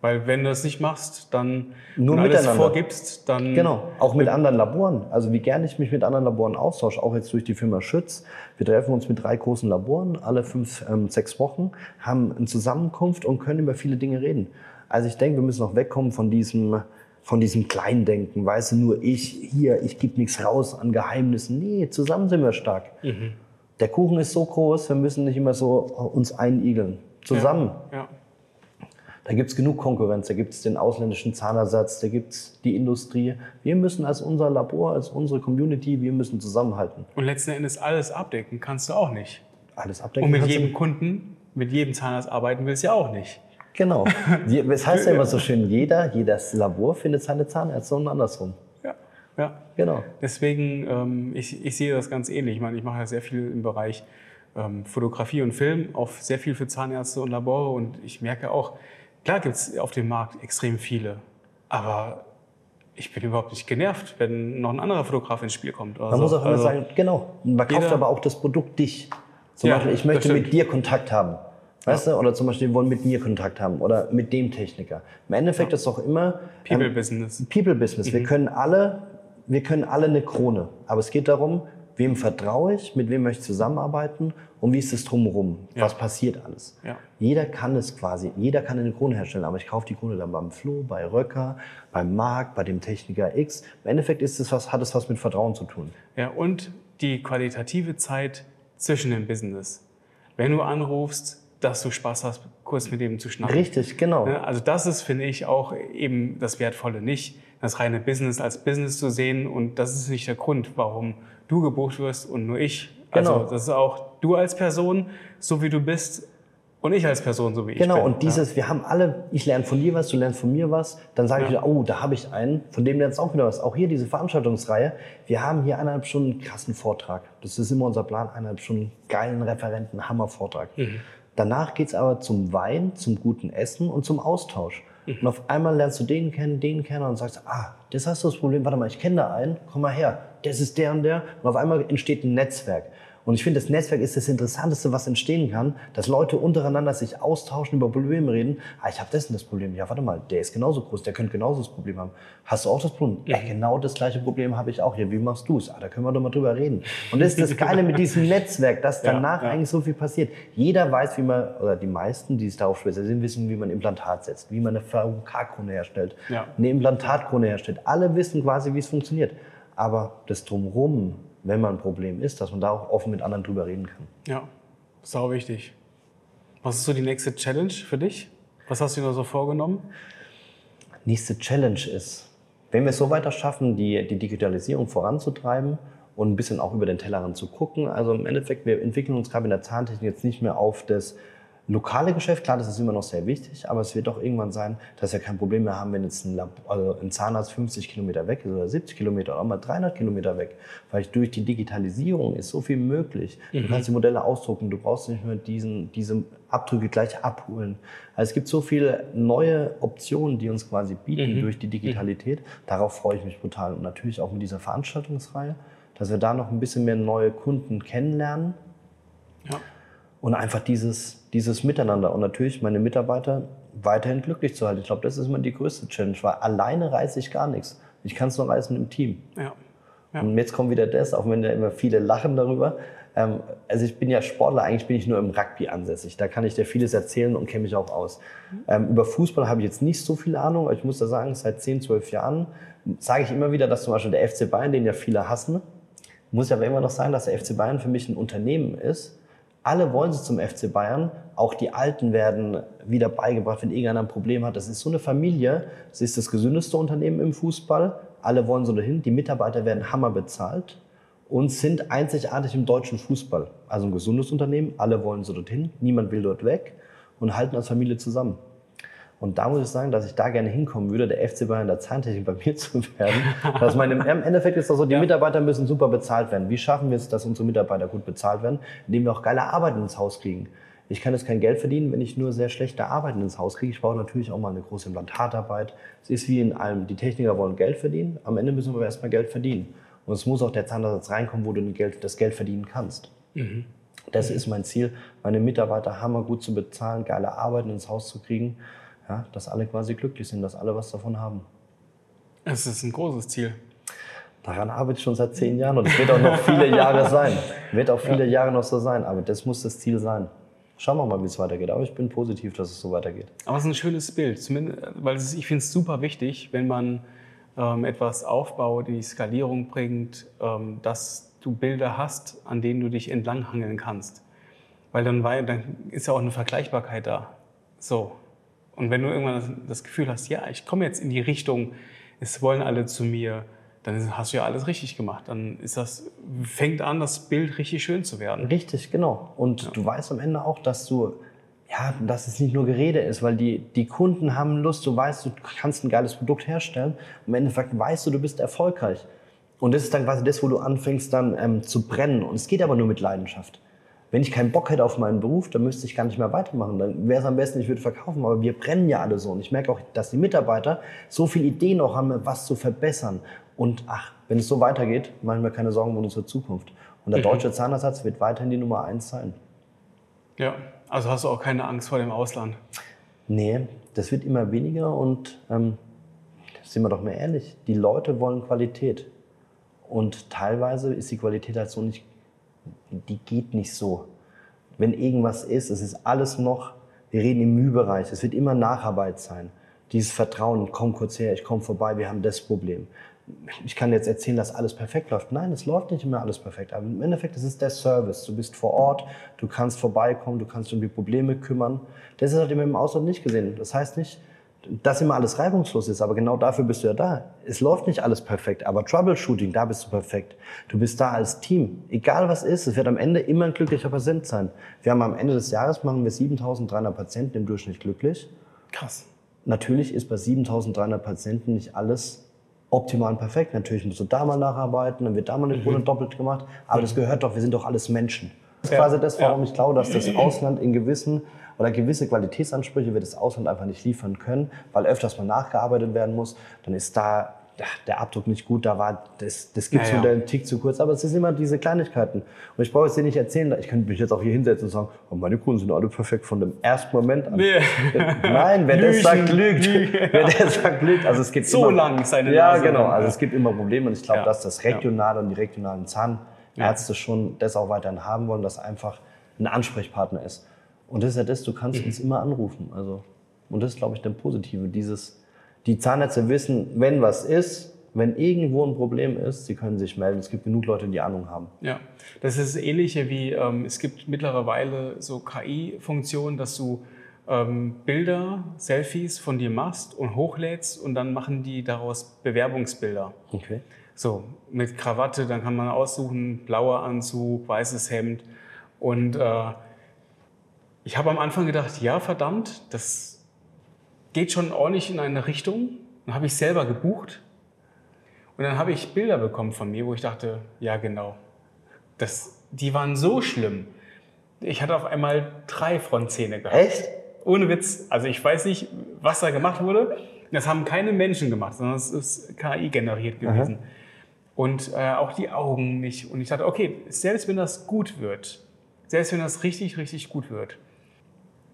Speaker 2: Weil wenn du das nicht machst, dann
Speaker 1: Nur
Speaker 2: und alles
Speaker 1: miteinander.
Speaker 2: vorgibst, dann
Speaker 1: Genau, auch mit anderen Laboren. Also wie gerne ich mich mit anderen Laboren austausche, auch jetzt durch die Firma Schütz. Wir treffen uns mit drei großen Laboren alle fünf, ähm, sechs Wochen, haben eine Zusammenkunft und können über viele Dinge reden. Also ich denke, wir müssen auch wegkommen von diesem, von diesem Kleindenken. Weißt du, nur ich hier, ich gebe nichts raus an Geheimnissen. Nee, zusammen sind wir stark. Der Kuchen ist so groß, wir müssen nicht immer so uns einigeln. Zusammen.
Speaker 2: Ja.
Speaker 1: Da gibt es genug Konkurrenz, da gibt es den ausländischen Zahnersatz, da gibt es die Industrie. Wir müssen als unser Labor, als unsere Community, wir müssen zusammenhalten.
Speaker 2: Und letzten Endes alles abdecken kannst du auch nicht.
Speaker 1: Alles abdecken.
Speaker 2: Und mit jedem Kunden, mit jedem Zahnarzt arbeiten willst du ja auch nicht.
Speaker 1: Genau. Es heißt ja immer so schön, jeder, jedes Labor findet seine Zahnärzte und andersrum.
Speaker 2: Ja. ja.
Speaker 1: Genau.
Speaker 2: Deswegen, ähm, ich, ich sehe das ganz ähnlich. Ich meine, ich mache ja sehr viel im Bereich ähm, Fotografie und Film, auch sehr viel für Zahnärzte und Labore. Und ich merke auch, klar gibt es auf dem Markt extrem viele, aber ich bin überhaupt nicht genervt, wenn noch ein anderer Fotograf ins Spiel kommt.
Speaker 1: Man
Speaker 2: so.
Speaker 1: muss auch immer
Speaker 2: Also,
Speaker 1: sagen, genau, man kauft
Speaker 2: jeder-
Speaker 1: aber auch das Produkt dich. Zum
Speaker 2: Ja,
Speaker 1: Beispiel, ich möchte mit dir Kontakt haben. Weißt du? Oder zum Beispiel, wir wollen mit mir Kontakt haben oder mit dem Techniker. Im Endeffekt ist auch immer ähm,
Speaker 2: People Business.
Speaker 1: People Business. Wir können alle, wir können alle eine Krone. Aber es geht darum, wem vertraue ich, mit wem möchte ich zusammenarbeiten und wie ist es drumherum?
Speaker 2: Ja.
Speaker 1: Was passiert alles?
Speaker 2: Ja.
Speaker 1: Jeder kann es quasi, jeder kann eine Krone herstellen, aber ich kaufe die Krone dann beim Flo, bei Röcker, beim Markt, bei dem Techniker X. Im Endeffekt ist es was, hat es was mit Vertrauen zu tun.
Speaker 2: Ja, und die qualitative Zeit zwischen dem Business. Wenn du anrufst, dass du Spaß hast, kurz mit dem zu schnacken.
Speaker 1: Richtig, genau.
Speaker 2: Also das ist, finde ich, auch eben das Wertvolle. Nicht das reine Business als Business zu sehen und das ist nicht der Grund, warum du gebucht wirst und nur ich. Also genau. das ist auch du als Person, so wie du bist, und ich als Person, so wie ich
Speaker 1: genau,
Speaker 2: bin.
Speaker 1: Genau, und dieses, ja. wir haben alle, ich lerne von dir was, du lernst von mir was, dann sage ich wieder, oh, da habe ich einen, von dem lernst du auch wieder was. Auch hier diese Veranstaltungsreihe, wir haben hier eineinhalb Stunden einen krassen Vortrag. Das ist immer unser Plan, eineinhalb Stunden geilen Referenten, Hammervortrag. Mhm. Danach geht's aber zum Wein, zum guten Essen und zum Austausch. Mhm. Und auf einmal lernst du den kennen, den kennen und sagst, ah, das hast du das Problem, warte mal, ich kenne da einen, komm mal her, das ist der und der. Und auf einmal entsteht ein Netzwerk. Und ich finde, das Netzwerk ist das Interessanteste, was entstehen kann, dass Leute untereinander sich austauschen, über Probleme reden. Ah, ich habe das und das Problem. Ja, warte mal, der ist genauso groß, der könnte genauso das Problem haben. Hast du auch das Problem? Ja, genau das gleiche Problem habe ich auch. Ja, wie machst du es? Ah, da können wir doch mal drüber reden. Und das ist das Geile mit diesem Netzwerk, dass danach ja, ja. eigentlich so viel passiert. Jeder weiß, wie man, oder die meisten, die es darauf spezialisieren, wissen, wie man Implantat setzt, wie man eine VK-Krone herstellt, ja. eine Implantatkrone herstellt. Alle wissen quasi, wie es funktioniert. Aber das Drumherum, wenn man ein Problem ist, dass man da auch offen mit anderen drüber reden kann.
Speaker 2: Ja, sau wichtig. Was ist so die nächste Challenge für dich? Was hast du dir so vorgenommen?
Speaker 1: Nächste Challenge ist, wenn wir es so weiter schaffen, die, die Digitalisierung voranzutreiben und ein bisschen auch über den Tellerrand zu gucken. Also im Endeffekt, wir entwickeln uns gerade in der Zahntechnik jetzt nicht mehr auf das lokale Geschäft, klar, das ist immer noch sehr wichtig, aber es wird doch irgendwann sein, dass wir kein Problem mehr haben, wenn jetzt ein, Lab, also ein Zahnarzt 50 Kilometer weg ist oder 70 Kilometer oder auch mal 300 Kilometer weg. Weil durch die Digitalisierung ist so viel möglich. Mhm. Du kannst die Modelle ausdrucken, du brauchst nicht mehr diesen, diese Abdrücke gleich abholen. Also es gibt so viele neue Optionen, die uns quasi bieten mhm. durch die Digitalität. Darauf freue ich mich brutal. Und natürlich auch mit dieser Veranstaltungsreihe, dass wir da noch ein bisschen mehr neue Kunden kennenlernen. Ja und einfach dieses, dieses Miteinander und natürlich meine Mitarbeiter weiterhin glücklich zu halten. Ich glaube, das ist immer die größte Challenge, weil alleine reiße ich gar nichts. Ich kann es nur reißen im Team. Ja. Ja. Und jetzt kommt wieder das, auch wenn ja immer viele lachen darüber. Ähm, also ich bin ja Sportler, eigentlich bin ich nur im Rugby ansässig. Da kann ich dir vieles erzählen und kenne mich auch aus. Mhm. Ähm, über Fußball habe ich jetzt nicht so viel Ahnung, aber ich muss da sagen, seit 10, 12 Jahren sage ich immer wieder, dass zum Beispiel der FC Bayern, den ja viele hassen, muss ja aber immer noch sagen, dass der FC Bayern für mich ein Unternehmen ist, alle wollen sie zum FC Bayern. Auch die Alten werden wieder beigebracht, wenn irgendeiner ein Problem hat. Das ist so eine Familie. Es ist das gesündeste Unternehmen im Fußball. Alle wollen so dahin. Die Mitarbeiter werden hammer bezahlt und sind einzigartig im deutschen Fußball. Also ein gesundes Unternehmen. Alle wollen so dorthin. Niemand will dort weg und halten als Familie zusammen. Und da muss ich sagen, dass ich da gerne hinkommen würde, der FC Bayern der Zahntechnik bei mir zu werden. dass meine, Im Endeffekt ist das so, die ja. Mitarbeiter müssen super bezahlt werden. Wie schaffen wir es, dass unsere Mitarbeiter gut bezahlt werden? Indem wir auch geile Arbeit ins Haus kriegen. Ich kann jetzt kein Geld verdienen, wenn ich nur sehr schlechte Arbeiten ins Haus kriege. Ich brauche natürlich auch mal eine große Implantatarbeit. Es ist wie in allem, die Techniker wollen Geld verdienen. Am Ende müssen wir aber erstmal Geld verdienen. Und es muss auch der Zahnersatz reinkommen, wo du das Geld verdienen kannst. Mhm. Das ist mein Ziel, meine Mitarbeiter hammergut zu bezahlen, geile Arbeiten ins Haus zu kriegen ja, dass alle quasi glücklich sind, dass alle was davon haben.
Speaker 2: Es ist ein großes Ziel.
Speaker 1: Daran arbeite ich schon seit zehn Jahren und es wird auch noch viele Jahre sein. Wird auch viele ja. Jahre noch so sein, aber das muss das Ziel sein. Schauen wir mal, wie es weitergeht. Aber ich bin positiv, dass es so weitergeht.
Speaker 2: Aber es ist ein schönes Bild, Zumindest, weil ist, ich finde es super wichtig, wenn man ähm, etwas aufbaut, in die Skalierung bringt, ähm, dass du Bilder hast, an denen du dich entlanghangeln kannst. Weil dann, weil, dann ist ja auch eine Vergleichbarkeit da. So, und wenn du irgendwann das Gefühl hast, ja, ich komme jetzt in die Richtung, es wollen alle zu mir, dann hast du ja alles richtig gemacht. Dann ist das, fängt an, das Bild richtig schön zu werden.
Speaker 1: Richtig, genau. Und ja. du weißt am Ende auch, dass du, ja, dass es nicht nur Gerede ist, weil die, die Kunden haben Lust, du weißt, du kannst ein geiles Produkt herstellen. Im Endeffekt weißt du, du bist erfolgreich. Und das ist dann quasi das, wo du anfängst dann ähm, zu brennen. Und es geht aber nur mit Leidenschaft. Wenn ich keinen Bock hätte auf meinen Beruf, dann müsste ich gar nicht mehr weitermachen. Dann wäre es am besten, ich würde verkaufen. Aber wir brennen ja alle so. Und ich merke auch, dass die Mitarbeiter so viele Ideen auch haben, was zu verbessern. Und ach, wenn es so weitergeht, machen wir keine Sorgen um unsere Zukunft. Und der mhm. deutsche Zahnersatz wird weiterhin die Nummer eins sein.
Speaker 2: Ja, also hast du auch keine Angst vor dem Ausland?
Speaker 1: Nee, das wird immer weniger und ähm, sind wir doch mal ehrlich, die Leute wollen Qualität. Und teilweise ist die Qualität halt so nicht die geht nicht so. Wenn irgendwas ist, es ist alles noch, wir reden im Mühbereich, es wird immer Nacharbeit sein. Dieses Vertrauen, komm kurz her, ich komme vorbei, wir haben das Problem. ich kann jetzt erzählen, dass alles perfekt läuft. Nein, es läuft nicht immer alles perfekt. Aber im Endeffekt, es ist der Service. Du bist vor Ort, du kannst vorbeikommen, du kannst um die Probleme kümmern. Das ist halt immer im Ausland nicht gesehen. Das heißt nicht, dass immer alles reibungslos ist, aber genau dafür bist du ja da. Es läuft nicht alles perfekt, aber Troubleshooting, da bist du perfekt. Du bist da als Team. Egal was ist, es wird am Ende immer ein glücklicher Patient sein. Wir haben am Ende des Jahres machen wir 7300 Patienten im Durchschnitt glücklich.
Speaker 2: Krass.
Speaker 1: Natürlich ist bei 7300 Patienten nicht alles optimal und perfekt. Natürlich musst du da mal nacharbeiten, dann wird da mal eine Krone mhm. doppelt gemacht. Aber das gehört doch, wir sind doch alles Menschen. Das ist ja. quasi das, warum ja. ich glaube, dass das Ausland in gewissen oder gewisse Qualitätsansprüche wird das Ausland einfach nicht liefern können, weil öfters mal nachgearbeitet werden muss. Dann ist da der Abdruck nicht gut, da war das, das gibt ja, ja. einen Tick zu kurz, aber es sind immer diese Kleinigkeiten. Und ich brauche es dir nicht erzählen, ich könnte mich jetzt auch hier hinsetzen und sagen, oh, meine Kunden sind alle perfekt von dem ersten Moment an. Nee. Nein, wer das sagt, lügt. wer das sagt, lügt. Also es gibt
Speaker 2: so immer, lang seine
Speaker 1: Ja, Nase genau. Also es gibt immer Probleme und ich glaube, ja. dass das Regionale und die regionalen Zahnärzte schon das auch weiterhin haben wollen, dass einfach ein Ansprechpartner ist. Und das ist ja das, du kannst uns immer anrufen. Also, und das ist, glaube ich, der Positive. Dieses, die Zahnärzte wissen, wenn was ist, wenn irgendwo ein Problem ist, sie können sich melden. Es gibt genug Leute, die Ahnung haben.
Speaker 2: Ja, das ist das Ähnliche wie, ähm, es gibt mittlerweile so KI-Funktionen, dass du ähm, Bilder, Selfies von dir machst und hochlädst und dann machen die daraus Bewerbungsbilder.
Speaker 1: Okay.
Speaker 2: So, mit Krawatte, dann kann man aussuchen, blauer Anzug, weißes Hemd und äh, ich habe am Anfang gedacht, ja, verdammt, das geht schon ordentlich in eine Richtung. Dann habe ich selber gebucht. Und dann habe ich Bilder bekommen von mir, wo ich dachte, ja, genau. Das, die waren so schlimm. Ich hatte auf einmal drei Frontzähne gehabt.
Speaker 1: Echt?
Speaker 2: Ohne Witz. Also ich weiß nicht, was da gemacht wurde. Das haben keine Menschen gemacht, sondern es ist KI generiert gewesen. Aha. Und äh, auch die Augen nicht. Und ich dachte, okay, selbst wenn das gut wird, selbst wenn das richtig, richtig gut wird,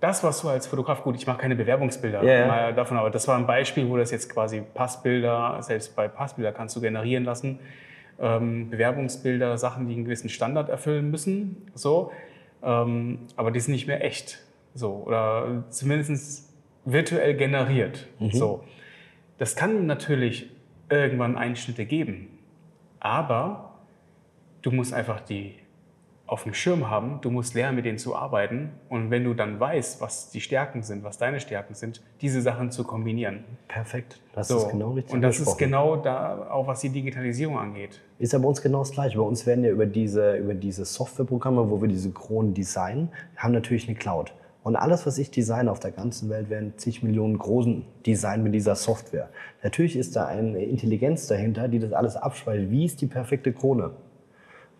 Speaker 2: das, was du als Fotograf, gut, ich mache keine Bewerbungsbilder yeah. mal davon, aber das war ein Beispiel, wo das jetzt quasi Passbilder, selbst bei Passbilder kannst du generieren lassen, ähm, Bewerbungsbilder, Sachen, die einen gewissen Standard erfüllen müssen, so, ähm, aber die sind nicht mehr echt, so, oder zumindest virtuell generiert, mhm. so. Das kann natürlich irgendwann Einschnitte geben, aber du musst einfach die auf dem Schirm haben, du musst lernen, mit denen zu arbeiten. Und wenn du dann weißt, was die Stärken sind, was deine Stärken sind, diese Sachen zu kombinieren.
Speaker 1: Perfekt.
Speaker 2: Das so. ist genau richtig. Und das ist genau da, auch was die Digitalisierung angeht.
Speaker 1: Ist ja bei uns genau das Gleiche. Bei uns werden ja über diese, über diese Softwareprogramme, wo wir diese Kronen designen, haben natürlich eine Cloud. Und alles, was ich designe auf der ganzen Welt, werden zig Millionen großen Design mit dieser Software. Natürlich ist da eine Intelligenz dahinter, die das alles abspeichert. Wie ist die perfekte Krone?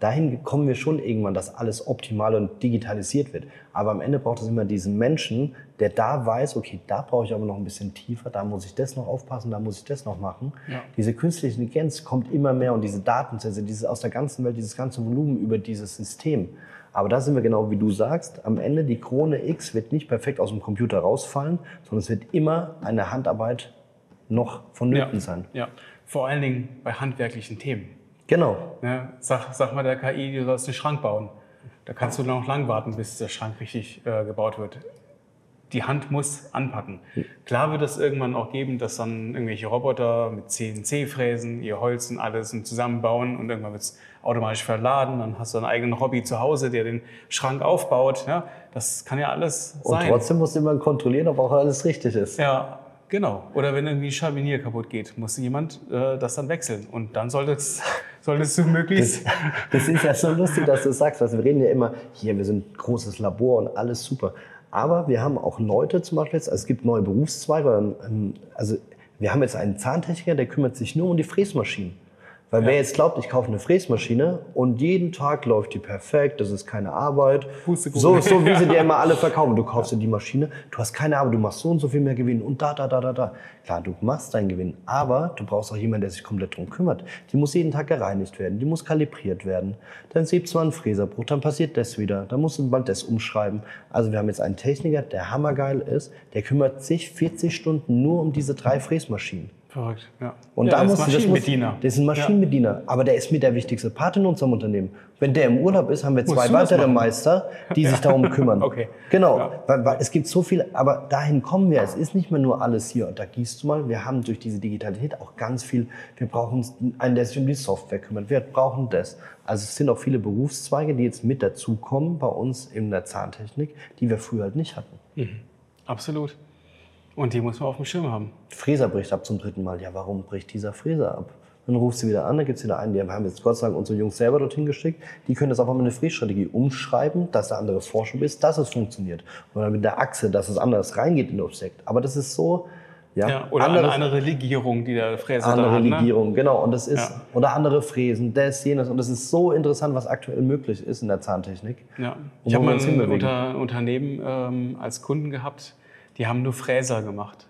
Speaker 1: Dahin kommen wir schon irgendwann, dass alles optimal und digitalisiert wird. Aber am Ende braucht es immer diesen Menschen, der da weiß, okay, da brauche ich aber noch ein bisschen tiefer, da muss ich das noch aufpassen, da muss ich das noch machen. Ja. Diese künstliche Intelligenz kommt immer mehr und diese Datensätze, dieses aus der ganzen Welt, dieses ganze Volumen über dieses System. Aber da sind wir genau wie du sagst, am Ende die Krone X wird nicht perfekt aus dem Computer rausfallen, sondern es wird immer eine Handarbeit noch vonnöten
Speaker 2: ja.
Speaker 1: sein.
Speaker 2: Ja, vor allen Dingen bei handwerklichen Themen.
Speaker 1: Genau.
Speaker 2: Ja, sag, sag mal der KI, du sollst einen Schrank bauen. Da kannst du noch lang warten, bis der Schrank richtig äh, gebaut wird. Die Hand muss anpacken. Klar wird es irgendwann auch geben, dass dann irgendwelche Roboter mit CNC-Fräsen ihr Holz und alles zusammenbauen und irgendwann wird es automatisch verladen. Dann hast du einen eigenen Hobby zu Hause, der den Schrank aufbaut. Ja, das kann ja alles
Speaker 1: sein. Und trotzdem muss jemand kontrollieren, ob auch alles richtig ist.
Speaker 2: Ja, Genau. Oder wenn irgendwie ein Schabinier kaputt geht, muss jemand äh, das dann wechseln. Und dann sollte es, solltest du möglichst.
Speaker 1: Das, das, ist ja so lustig, dass du sagst, also wir reden ja immer, hier, wir sind ein großes Labor und alles super. Aber wir haben auch Leute zum Beispiel, also es gibt neue Berufszweige. Ähm, also wir haben jetzt einen Zahntechniker, der kümmert sich nur um die Fräsmaschinen. Weil ja. wer jetzt glaubt, ich kaufe eine Fräsmaschine und jeden Tag läuft die perfekt, das ist keine Arbeit. So, so wie sie dir immer alle verkaufen. Du kaufst dir die Maschine, du hast keine Arbeit, du machst so und so viel mehr Gewinn und da, da, da, da, da. Klar, du machst deinen Gewinn, aber du brauchst auch jemanden, der sich komplett drum kümmert. Die muss jeden Tag gereinigt werden, die muss kalibriert werden. Dann sieht zwar ein Fräserbruch, dann passiert das wieder, dann musst du bald das umschreiben. Also wir haben jetzt einen Techniker, der hammergeil ist, der kümmert sich 40 Stunden nur um diese drei Fräsmaschinen.
Speaker 2: Verrückt, ja.
Speaker 1: Und
Speaker 2: ja,
Speaker 1: da
Speaker 2: das
Speaker 1: muss
Speaker 2: ist Maschinenbediener.
Speaker 1: Das, ist ein Maschinenbediener, aber der ist mit der wichtigste Part in unserem Unternehmen. Wenn der im Urlaub ist, haben wir zwei
Speaker 2: das
Speaker 1: weitere? Meister, die sich darum kümmern.
Speaker 2: Okay.
Speaker 1: Genau,
Speaker 2: Ja.
Speaker 1: weil, weil es gibt so viel, aber dahin kommen wir. Es ist nicht mehr nur alles hier und da gießt du mal. Wir haben durch diese Digitalität auch ganz viel. Wir brauchen einen, der sich um die Software kümmert. Wir brauchen das. Also es sind auch viele Berufszweige, die jetzt mit dazukommen bei uns in der Zahntechnik, die wir früher halt nicht hatten.
Speaker 2: Absolut. Und die muss man auf dem Schirm haben.
Speaker 1: Fräser bricht ab zum dritten Mal. Ja, warum bricht dieser Fräser ab? Dann rufst du wieder an, dann gibt es wieder einen, die haben jetzt Gott sei Dank unsere Jungs selber dorthin geschickt. Die können das einfach mal eine Frässtrategie umschreiben, dass der andere Vorschub ist, dass es funktioniert. Oder mit der Achse, dass es anders reingeht in das Objekt. Aber das ist so, ja,
Speaker 2: Ja, oder
Speaker 1: anderes-
Speaker 2: eine andere Legierung, die der Fräser da
Speaker 1: andere
Speaker 2: hat. Ne?
Speaker 1: Legierung, genau. Und das ist,
Speaker 2: Ja.
Speaker 1: oder andere Fräsen, das, jenes. Und das ist so interessant, was aktuell möglich ist in der Zahntechnik.
Speaker 2: Ja. Ich habe
Speaker 1: wir
Speaker 2: mal ein unter, Unternehmen ähm, als Kunden gehabt, die haben nur Fräser gemacht.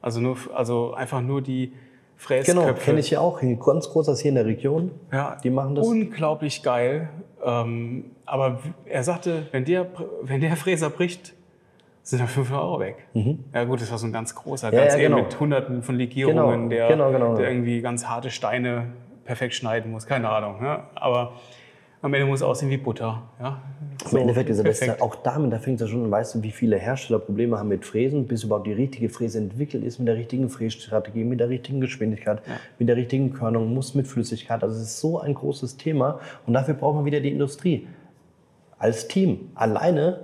Speaker 2: Also, nur, also einfach nur die Fräsköpfe.
Speaker 1: Genau, kenne ich ja auch. Ganz groß das hier in der Region.
Speaker 2: Ja,
Speaker 1: Die machen das.
Speaker 2: Unglaublich geil. Ähm, aber er sagte, wenn der, wenn der Fräser bricht, sind dann 500 Euro weg. Ja gut, das war so ein ganz großer,
Speaker 1: Mhm. Ja,
Speaker 2: ganz
Speaker 1: ja,
Speaker 2: eben
Speaker 1: genau.
Speaker 2: mit hunderten von Legierungen,
Speaker 1: Genau,
Speaker 2: der,
Speaker 1: genau, genau.
Speaker 2: der irgendwie ganz harte Steine perfekt schneiden muss. Keine Ahnung. Ja? Aber am Ende muss es aussehen wie Butter. Ja?
Speaker 1: Im Endeffekt ist ja auch damit, da fängt es ja schon an, weißt du, wie viele Hersteller Probleme haben mit Fräsen, bis überhaupt die richtige Fräse entwickelt ist, mit der richtigen Frässtrategie, mit der richtigen Geschwindigkeit, mit der richtigen Körnung, muss mit Flüssigkeit. Also es ist so ein großes Thema und dafür brauchen wir wieder die Industrie. Als Team. Alleine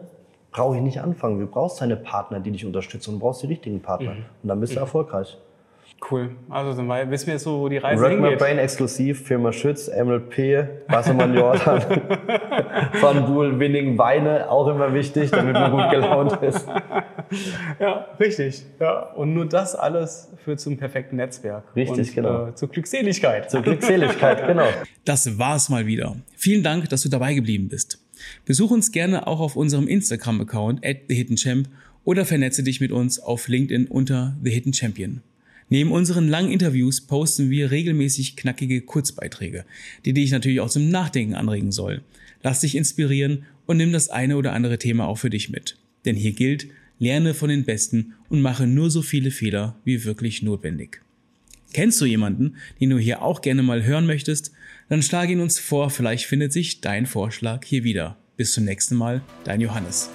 Speaker 1: brauche ich nicht anfangen. Du brauchst deine Partner, die dich unterstützen und du brauchst die richtigen Partner. Und dann bist du erfolgreich.
Speaker 2: Cool. Also dann wei- wissen wir jetzt so, wo die Reise
Speaker 1: Rock
Speaker 2: hingeht.
Speaker 1: Brain exklusiv, Firma Schütz, MLP, Wassermann Jordan, Van Buhl, Winning, Weine, auch immer wichtig, damit man gut gelaunt ist.
Speaker 2: Ja, richtig. Ja. Und nur das alles führt zum perfekten Netzwerk.
Speaker 1: Richtig,
Speaker 2: und,
Speaker 1: genau.
Speaker 2: Äh, zur Glückseligkeit.
Speaker 1: Zur Glückseligkeit, genau.
Speaker 2: Das war's mal wieder. Vielen Dank, dass du dabei geblieben bist. Besuch uns gerne auch auf unserem Instagram-Account at TheHiddenChamp oder vernetze dich mit uns auf LinkedIn unter The Hidden Champion. Neben unseren langen Interviews posten wir regelmäßig knackige Kurzbeiträge, die dich natürlich auch zum Nachdenken anregen soll. Lass dich inspirieren und nimm das eine oder andere Thema auch für dich mit. Denn hier gilt, lerne von den Besten und mache nur so viele Fehler wie wirklich notwendig. Kennst du jemanden, den du hier auch gerne mal hören möchtest? Dann schlage ihn uns vor, vielleicht findet sich dein Vorschlag hier wieder. Bis zum nächsten Mal, dein Johannes.